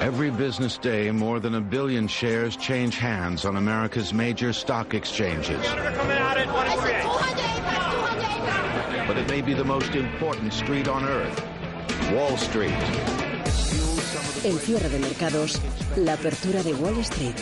Every business day, more than a billion shares change hands on America's major stock exchanges. But it may be the most important street on earth, Wall Street. El cierre de mercados, la apertura de Wall Street.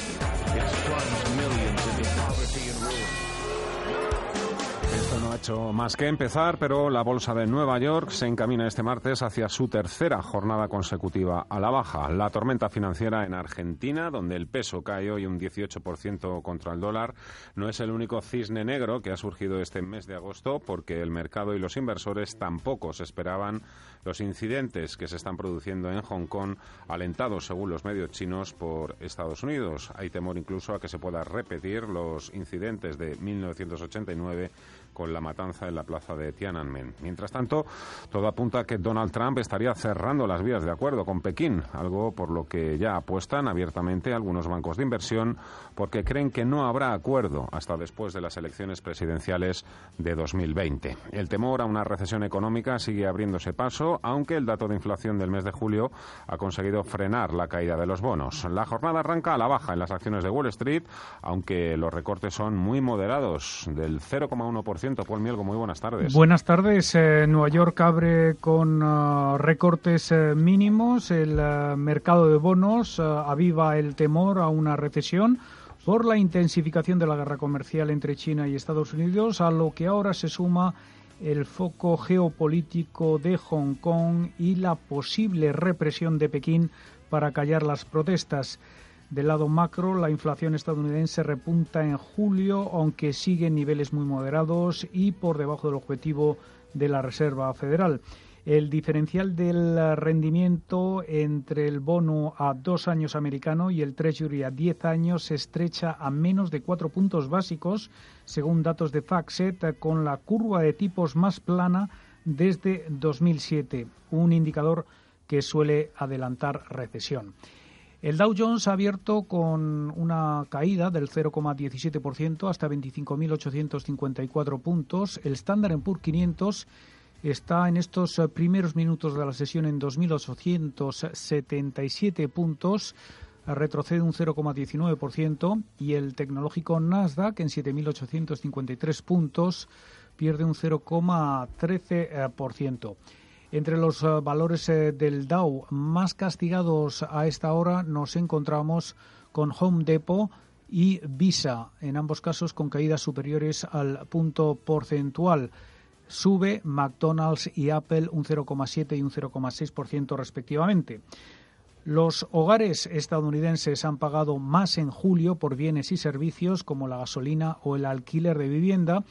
Más que empezar, pero la bolsa de Nueva York se encamina este martes hacia su tercera jornada consecutiva a la baja. La tormenta financiera en Argentina, donde el peso cae hoy un 18% contra el dólar, no es el único cisne negro que ha surgido este mes de agosto, porque el mercado y los inversores tampoco se esperaban los incidentes que se están produciendo en Hong Kong, alentados según los medios chinos por Estados Unidos. Hay temor incluso a que se pueda repetir los incidentes de 1989 con la matanza en la plaza de Tiananmen. Mientras tanto, todo apunta a que Donald Trump estaría cerrando las vías de acuerdo con Pekín, algo por lo que ya apuestan abiertamente algunos bancos de inversión porque creen que no habrá acuerdo hasta después de las elecciones presidenciales de 2020. El temor a una recesión económica sigue abriéndose paso, aunque el dato de inflación del mes de julio ha conseguido frenar la caída de los bonos. La jornada arranca a la baja en las acciones de Wall Street, aunque los recortes son muy moderados, del 0,1% Paul Mielgo, muy buenas tardes. Buenas tardes. Eh, Nueva York abre con uh, recortes uh, mínimos. El uh, mercado de bonos aviva el temor a una recesión por la intensificación de la guerra comercial entre China y Estados Unidos, a lo que ahora se suma el foco geopolítico de Hong Kong y la posible represión de Pekín para callar las protestas. Del lado macro, la inflación estadounidense repunta en julio, aunque sigue en niveles muy moderados y por debajo del objetivo de la Reserva Federal. El diferencial del rendimiento entre el bono a dos años americano y el Treasury a diez años se estrecha a menos de cuatro puntos básicos, según datos de FactSet, con la curva de tipos más plana desde 2007, un indicador que suele adelantar recesión. El Dow Jones ha abierto con una caída del 0,17% hasta 25.854 puntos. El Standard Poor's 500 está en estos eh, primeros minutos de la sesión en 2.877 puntos, retrocede un 0,19% y el tecnológico Nasdaq en 7.853 puntos pierde un 0,13%. Entre los eh, valores eh, del Dow más castigados a esta hora nos encontramos con Home Depot y Visa, en ambos casos con caídas superiores al punto porcentual. Sube McDonald's y Apple un 0,7 y un 0,6% respectivamente. Los hogares estadounidenses han pagado más en julio por bienes y servicios como la gasolina o el alquiler de vivienda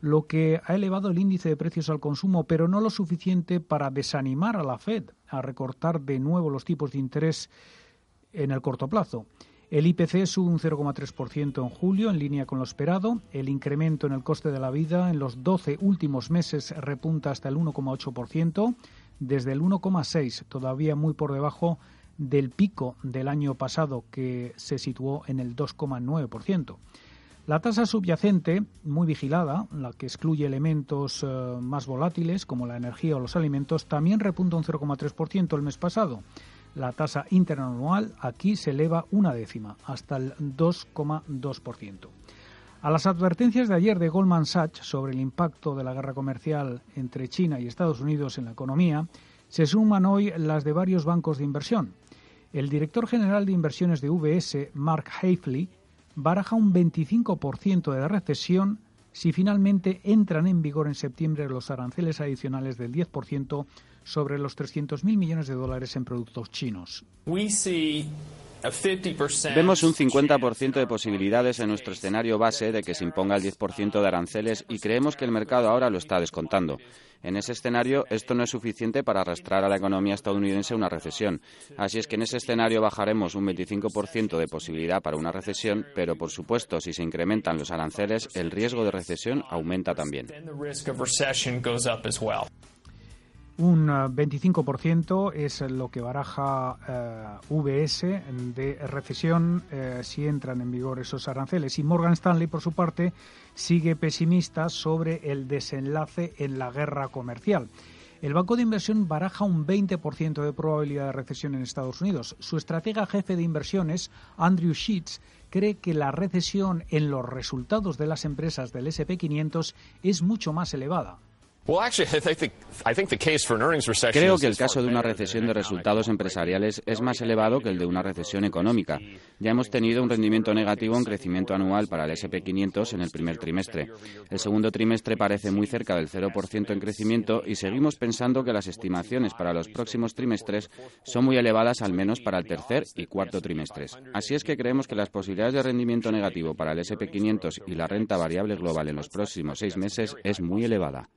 lo que ha elevado el índice de precios al consumo, pero no lo suficiente para desanimar a la Fed a recortar de nuevo los tipos de interés en el corto plazo. El IPC sube un 0,3% en julio, en línea con lo esperado. El incremento en el coste de la vida en los 12 últimos meses repunta hasta el 1,8%, desde el 1,6%, todavía muy por debajo del pico del año pasado, que se situó en el 2,9%. La tasa subyacente, muy vigilada, la que excluye elementos eh, más volátiles como la energía o los alimentos, también repunta un 0,3% el mes pasado. La tasa interanual aquí se eleva una décima, hasta el 2,2%. A las advertencias de ayer de Goldman Sachs sobre el impacto de la guerra comercial entre China y Estados Unidos en la economía, se suman hoy las de varios bancos de inversión. El director general de inversiones de VS, Mark Hafley, baraja un 25% de recesión si finalmente entran en vigor en septiembre los aranceles adicionales del 10% sobre los 300.000 millones de dólares en productos chinos. Vemos un 50% de posibilidades en nuestro escenario base de que se imponga el 10% de aranceles y creemos que el mercado ahora lo está descontando. En ese escenario, esto no es suficiente para arrastrar a la economía estadounidense una recesión. Así es que en ese escenario bajaremos un 25% de posibilidad para una recesión, pero por supuesto, si se incrementan los aranceles, el riesgo de recesión aumenta también. Un 25% eh, es lo que baraja eh, VS de recesión eh, si entran en vigor esos aranceles. Y Morgan Stanley, por su parte, sigue pesimista sobre el desenlace en la guerra comercial. El banco de inversión baraja un 20% de probabilidad de recesión en Estados Unidos. Su estratega jefe de inversiones, Andrew Sheets, cree que la recesión en los resultados de las empresas del SP500 es mucho más elevada. Creo que el caso de una recesión de resultados empresariales es más elevado que el de una recesión económica. Ya hemos tenido un rendimiento negativo en crecimiento anual para el SP500 en el primer trimestre. El segundo trimestre parece muy cerca del 0% en crecimiento y seguimos pensando que las estimaciones para los próximos trimestres son muy elevadas al menos para el tercer y cuarto trimestres. Así es que creemos que las posibilidades de rendimiento negativo para el SP500 y la renta variable global en los próximos seis meses es muy elevada.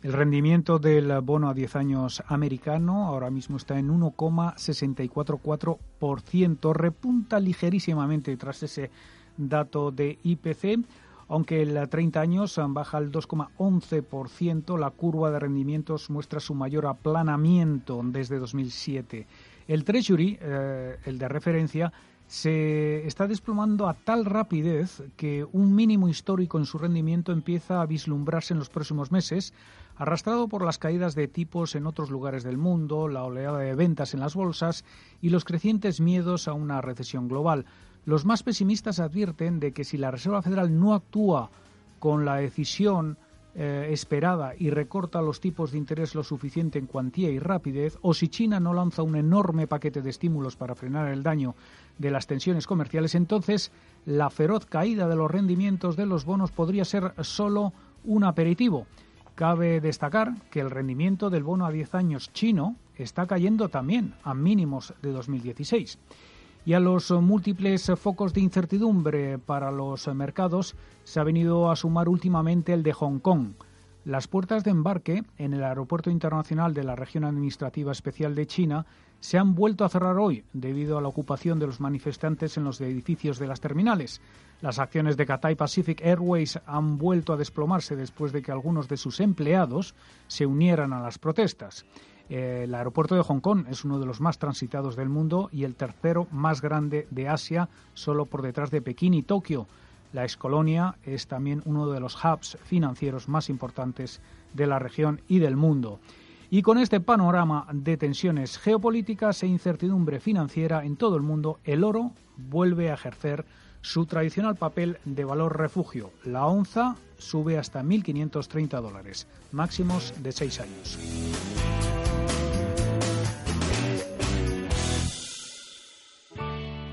El rendimiento del bono a 10 años americano ahora mismo está en 1,644%, repunta ligerísimamente tras ese dato de IPC, aunque el 30 años baja al 2,11%, la curva de rendimientos muestra su mayor aplanamiento desde 2007. El Treasury, eh, el de referencia, se está desplomando a tal rapidez que un mínimo histórico en su rendimiento empieza a vislumbrarse en los próximos meses, arrastrado por las caídas de tipos en otros lugares del mundo, la oleada de ventas en las bolsas y los crecientes miedos a una recesión global. Los más pesimistas advierten de que si la Reserva Federal no actúa con la decisión eh, esperada y recorta los tipos de interés lo suficiente en cuantía y rapidez, o si China no lanza un enorme paquete de estímulos para frenar el daño de las tensiones comerciales, entonces la feroz caída de los rendimientos de los bonos podría ser solo un aperitivo. Cabe destacar que el rendimiento del bono a 10 años chino está cayendo también a mínimos de 2016. Y a los múltiples focos de incertidumbre para los mercados se ha venido a sumar últimamente el de Hong Kong. Las puertas de embarque en el Aeropuerto Internacional de la Región Administrativa Especial de China se han vuelto a cerrar hoy debido a la ocupación de los manifestantes en los edificios de las terminales. Las acciones de Cathay Pacific Airways han vuelto a desplomarse después de que algunos de sus empleados se unieran a las protestas. El aeropuerto de Hong Kong es uno de los más transitados del mundo y el tercero más grande de Asia, solo por detrás de Pekín y Tokio. La excolonia es también uno de los hubs financieros más importantes de la región y del mundo. Y con este panorama de tensiones geopolíticas e incertidumbre financiera en todo el mundo, el oro vuelve a ejercer su tradicional papel de valor refugio. La onza sube hasta 1.530 dólares, máximos de seis años.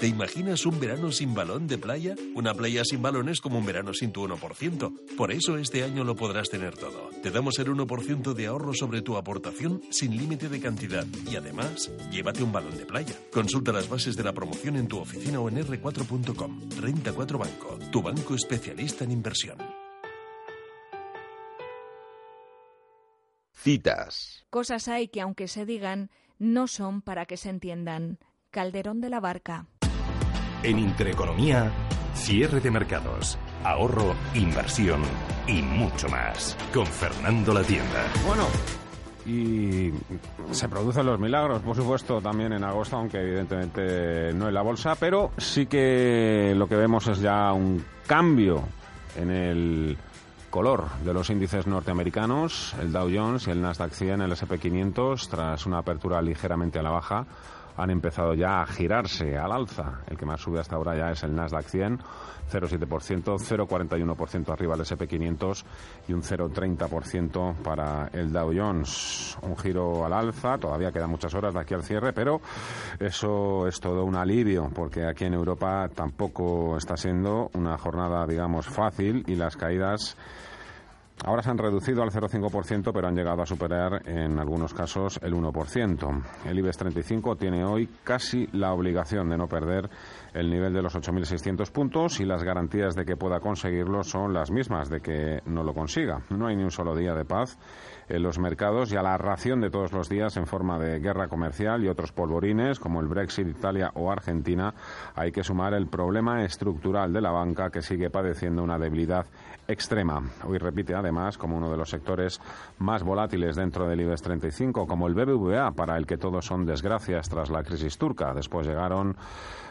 ¿Te imaginas un verano sin balón de playa? Una playa sin balón es como un verano sin tu 1%. Por eso este año lo podrás tener todo. Te damos el 1% de ahorro sobre tu aportación sin límite de cantidad. Y además, llévate un balón de playa. Consulta las bases de la promoción en tu oficina o en r4.com. Renta 4 Banco, tu banco especialista en inversión. Citas. Cosas hay que, aunque se digan, no son para que se entiendan. Calderón de la Barca. En Intereconomía, cierre de mercados, ahorro, inversión y mucho más. Con Fernando La Tienda. Bueno. Y se producen los milagros, por supuesto, también en agosto, aunque evidentemente no en la bolsa, pero sí que lo que vemos es ya un cambio en el color de los índices norteamericanos, el Dow Jones y el Nasdaq 100, el SP500, tras una apertura ligeramente a la baja han empezado ya a girarse al alza. El que más sube hasta ahora ya es el Nasdaq 100, 0,7%, 0,41% arriba el SP500 y un 0,30% para el Dow Jones. Un giro al alza, todavía quedan muchas horas de aquí al cierre, pero eso es todo un alivio, porque aquí en Europa tampoco está siendo una jornada, digamos, fácil y las caídas Ahora se han reducido al 0,5%, pero han llegado a superar en algunos casos el 1%. El IBEX 35 tiene hoy casi la obligación de no perder el nivel de los 8.600 puntos y las garantías de que pueda conseguirlo son las mismas, de que no lo consiga. No hay ni un solo día de paz en los mercados y a la ración de todos los días en forma de guerra comercial y otros polvorines como el Brexit, Italia o Argentina, hay que sumar el problema estructural de la banca que sigue padeciendo una debilidad extrema. Hoy repite además como uno de los sectores más volátiles dentro del IBEX 35, como el BBVA, para el que todos son desgracias tras la crisis turca. Después llegaron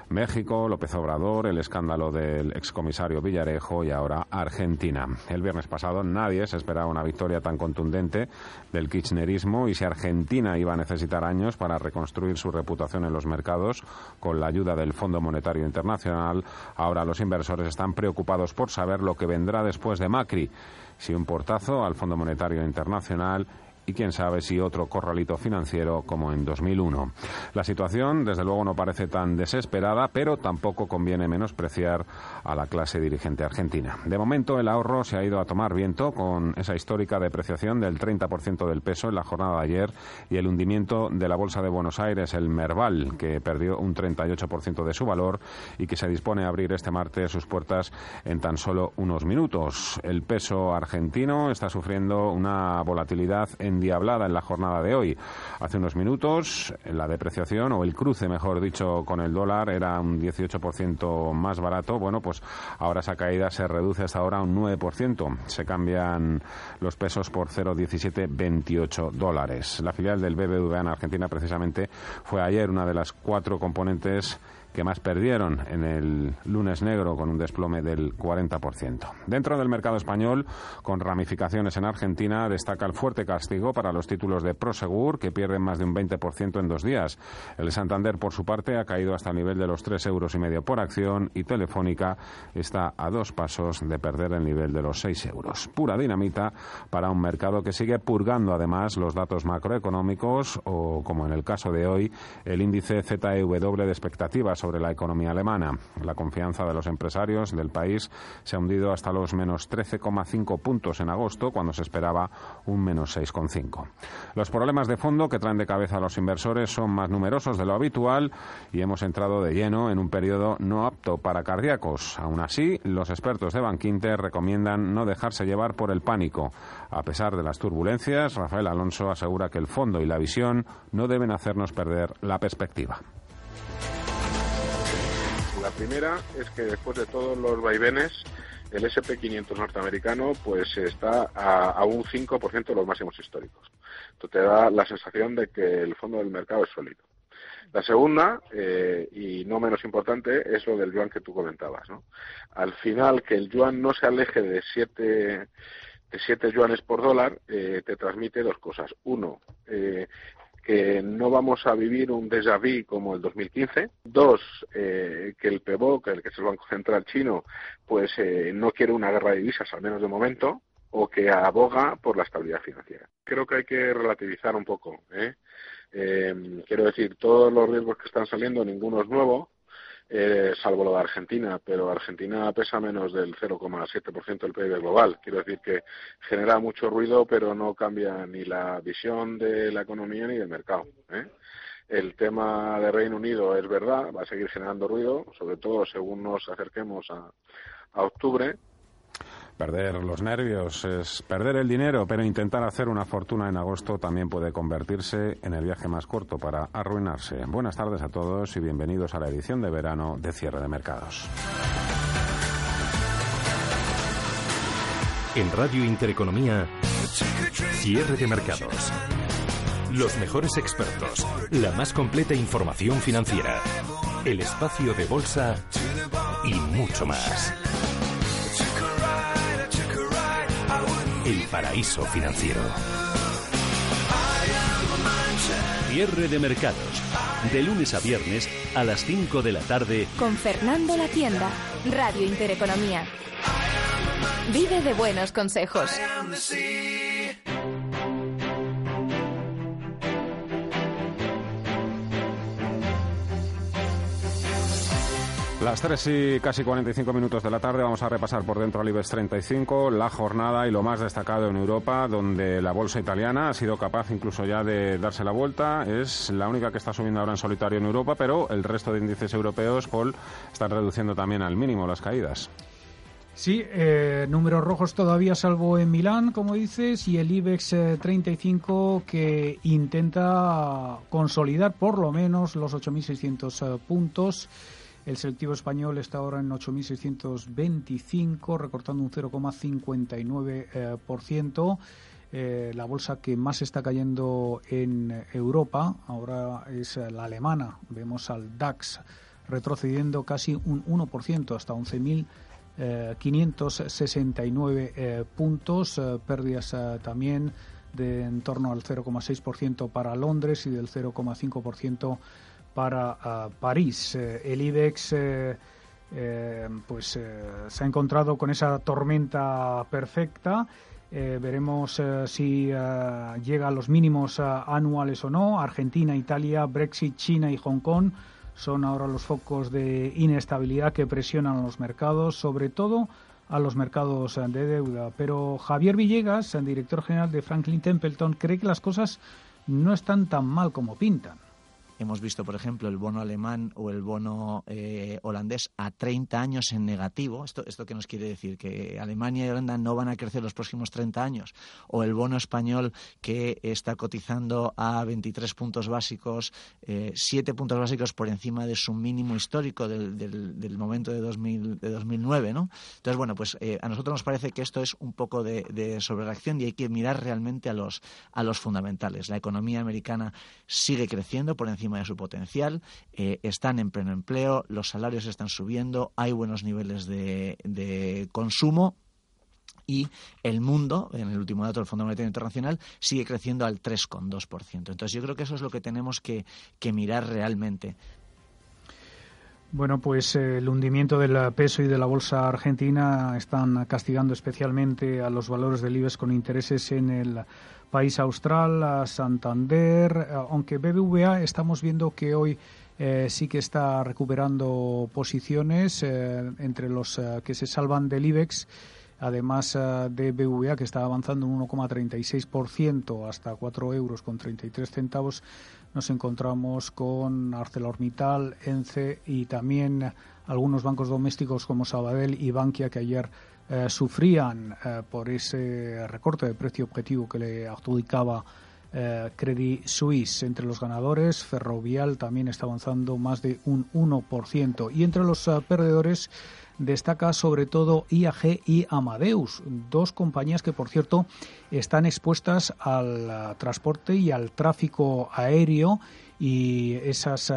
México, López Obrador, el escándalo del excomisario Villarejo y ahora Argentina. El viernes pasado nadie se esperaba una victoria tan contundente del kirchnerismo y si Argentina iba a necesitar años para reconstruir su reputación en los mercados con la ayuda del Fondo Monetario Internacional, ahora los inversores están preocupados por saber lo que vendrá después de Macri. Si un portazo al Fondo Monetario Internacional y quién sabe si otro corralito financiero como en 2001. La situación, desde luego, no parece tan desesperada, pero tampoco conviene menospreciar a la clase dirigente argentina. De momento, el ahorro se ha ido a tomar viento con esa histórica depreciación del 30% del peso en la jornada de ayer y el hundimiento de la Bolsa de Buenos Aires, el Merval, que perdió un 38% de su valor y que se dispone a abrir este martes sus puertas en tan solo unos minutos. El peso argentino está sufriendo una volatilidad en en la jornada de hoy. Hace unos minutos la depreciación o el cruce, mejor dicho, con el dólar era un 18% más barato. Bueno, pues ahora esa caída se reduce hasta ahora un 9%. Se cambian los pesos por 0,1728 dólares. La filial del BBVA en Argentina precisamente fue ayer una de las cuatro componentes que más perdieron en el lunes negro con un desplome del 40%. Dentro del mercado español, con ramificaciones en Argentina, destaca el fuerte castigo para los títulos de Prosegur, que pierden más de un 20% en dos días. El Santander, por su parte, ha caído hasta el nivel de los 3 euros por acción y Telefónica está a dos pasos de perder el nivel de los 6 euros. Pura dinamita para un mercado que sigue purgando además los datos macroeconómicos o, como en el caso de hoy, el índice ZEW de expectativas sobre la economía alemana. La confianza de los empresarios del país se ha hundido hasta los menos 13,5 puntos en agosto, cuando se esperaba un menos 6,5. Los problemas de fondo que traen de cabeza a los inversores son más numerosos de lo habitual y hemos entrado de lleno en un periodo no apto para cardíacos. Aún así, los expertos de Bankinter recomiendan no dejarse llevar por el pánico. A pesar de las turbulencias, Rafael Alonso asegura que el fondo y la visión no deben hacernos perder la perspectiva. La primera es que después de todos los vaivenes, el SP500 norteamericano pues está a, un 5% de los máximos históricos. Esto te da la sensación de que el fondo del mercado es sólido. La segunda, eh, y no menos importante, es lo del yuan que tú comentabas. ¿no? Al final, que el yuan no se aleje de 7 de siete yuanes por dólar, eh, te transmite dos cosas. Uno, eh, que no vamos a vivir un déjà vu como el 2015. Dos, eh, que el PBOC, el que es el Banco Central chino, pues eh, no quiere una guerra de divisas, al menos de momento, o que aboga por la estabilidad financiera. Creo que hay que relativizar un poco. ¿eh? quiero decir, todos los riesgos que están saliendo, ninguno es nuevo eh, salvo lo de Argentina, pero Argentina pesa menos del 0,7% del PIB global. Quiero decir que genera mucho ruido, pero no cambia ni la visión de la economía ni del mercado. ¿eh? El tema de Reino Unido es verdad, va a seguir generando ruido, sobre todo según nos acerquemos a, a octubre, Perder los nervios es perder el dinero, pero intentar hacer una fortuna en agosto también puede convertirse en el viaje más corto para arruinarse. Buenas tardes a todos y bienvenidos a la edición de verano de Cierre de Mercados. En Radio Intereconomía, Cierre de Mercados. Los mejores expertos, la más completa información financiera, el espacio de bolsa y mucho más. El paraíso financiero. Cierre de mercados. De lunes a viernes a las 5 de la tarde. Con Fernando La Tienda, Radio Intereconomía. Vive de buenos consejos. Las 3 y casi 45 minutos de la tarde vamos a repasar por dentro al IBEX 35 la jornada y lo más destacado en Europa, donde la bolsa italiana ha sido capaz incluso ya de darse la vuelta. Es la única que está subiendo ahora en solitario en Europa, pero el resto de índices europeos, Paul, están reduciendo también al mínimo las caídas. Sí, eh, números rojos todavía salvo en Milán, como dices, y el IBEX 35 eh, que intenta consolidar por lo menos los 8.600 eh, puntos. El selectivo español está ahora en 8.625, recortando un 0,59%. Eh, la bolsa que más está cayendo en Europa ahora es la alemana. Vemos al DAX retrocediendo casi un 1% hasta 11.569 eh, eh, puntos, pérdidas también de en torno al 0,6% para Londres y del 0,5% para París. Eh, el IBEX eh, eh, pues se ha encontrado con esa tormenta perfecta. veremos si llega a los mínimos anuales o no. Argentina, Italia, Brexit, China y Hong Kong son ahora los focos de inestabilidad que presionan a los mercados, sobre todo a los mercados de deuda. Pero Javier Villegas, director general de Franklin Templeton, cree que las cosas no están tan mal como pintan. Hemos visto, por ejemplo, el bono alemán o el bono eh, holandés a 30 años en negativo. ¿Esto, ¿Esto qué nos quiere decir? ¿Que Alemania y Holanda no van a crecer los próximos 30 años? ¿O el bono español que está cotizando a 23 puntos básicos, eh, 7 puntos básicos por encima de su mínimo histórico del, del, momento de, 2000, de 2009? ¿no? Entonces, bueno, pues eh, a nosotros nos parece que esto es un poco de, de sobrereacción y hay que mirar realmente a los, a los fundamentales. La economía americana sigue creciendo por encima de su potencial, eh, están en pleno empleo, los salarios están subiendo, hay buenos niveles de, consumo y el mundo, en el último dato del Fondo Monetario Internacional, sigue creciendo al 3,2%. Entonces yo creo que eso es lo que tenemos que, mirar realmente. Bueno, pues eh, el hundimiento del peso y de la bolsa argentina están castigando especialmente a los valores del IBEX con intereses en el País Austral, Santander, eh, aunque BBVA estamos viendo que hoy eh, sí que está recuperando posiciones eh, entre los que se salvan del IBEX, además de BBVA que está avanzando un 1,36% hasta 4 euros con 33 centavos. Nos encontramos con ArcelorMittal, ENCE y también algunos bancos domésticos como Sabadell y Bankia que ayer eh, sufrían eh, por ese recorte de precio objetivo que le adjudicaba eh, Credit Suisse. Entre los ganadores, Ferrovial también está avanzando más de un 1%. Y entre los perdedores destaca sobre todo IAG y Amadeus, dos compañías que, por cierto, están expuestas al transporte y al tráfico aéreo y esas,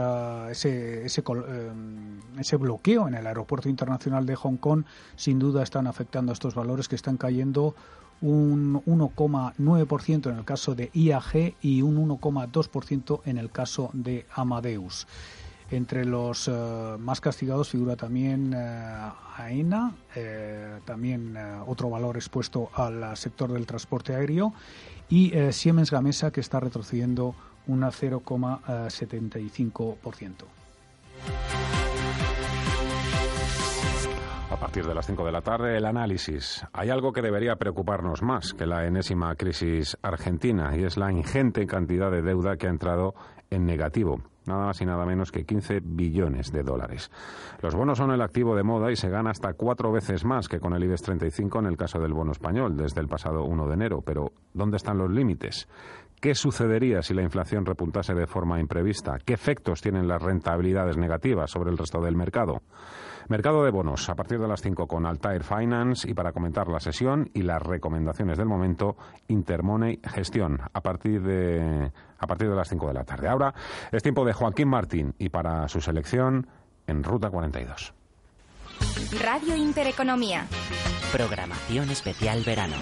ese, ese, em, ese, bloqueo en el aeropuerto internacional de Hong Kong sin duda están afectando a estos valores que están cayendo un 1,9% en el caso de IAG y un 1,2% en el caso de Amadeus. Entre los eh, más castigados figura también eh, AENA, eh, también otro valor expuesto al sector del transporte aéreo, y Siemens Gamesa, que está retrocediendo una 0,75%. A partir de las 5 de la tarde, el análisis. Hay algo que debería preocuparnos más que la enésima crisis argentina y es la ingente cantidad de deuda que ha entrado en negativo nada más y nada menos que 15 billones de dólares. Los bonos son el activo de moda y se gana hasta cuatro veces más que con el IBEX 35 en el caso del bono español desde el pasado 1 de enero. Pero, ¿dónde están los límites? ¿Qué sucedería si la inflación repuntase de forma imprevista? ¿Qué efectos tienen las rentabilidades negativas sobre el resto del mercado? Mercado de bonos a partir de las 5 con Altair Finance y para comentar la sesión y las recomendaciones del momento, Intermoney Gestión a partir de, a partir de las 5 de la tarde. Ahora es tiempo de Joaquín Martín y para su selección en Ruta 42. Radio Intereconomía. Programación especial verano.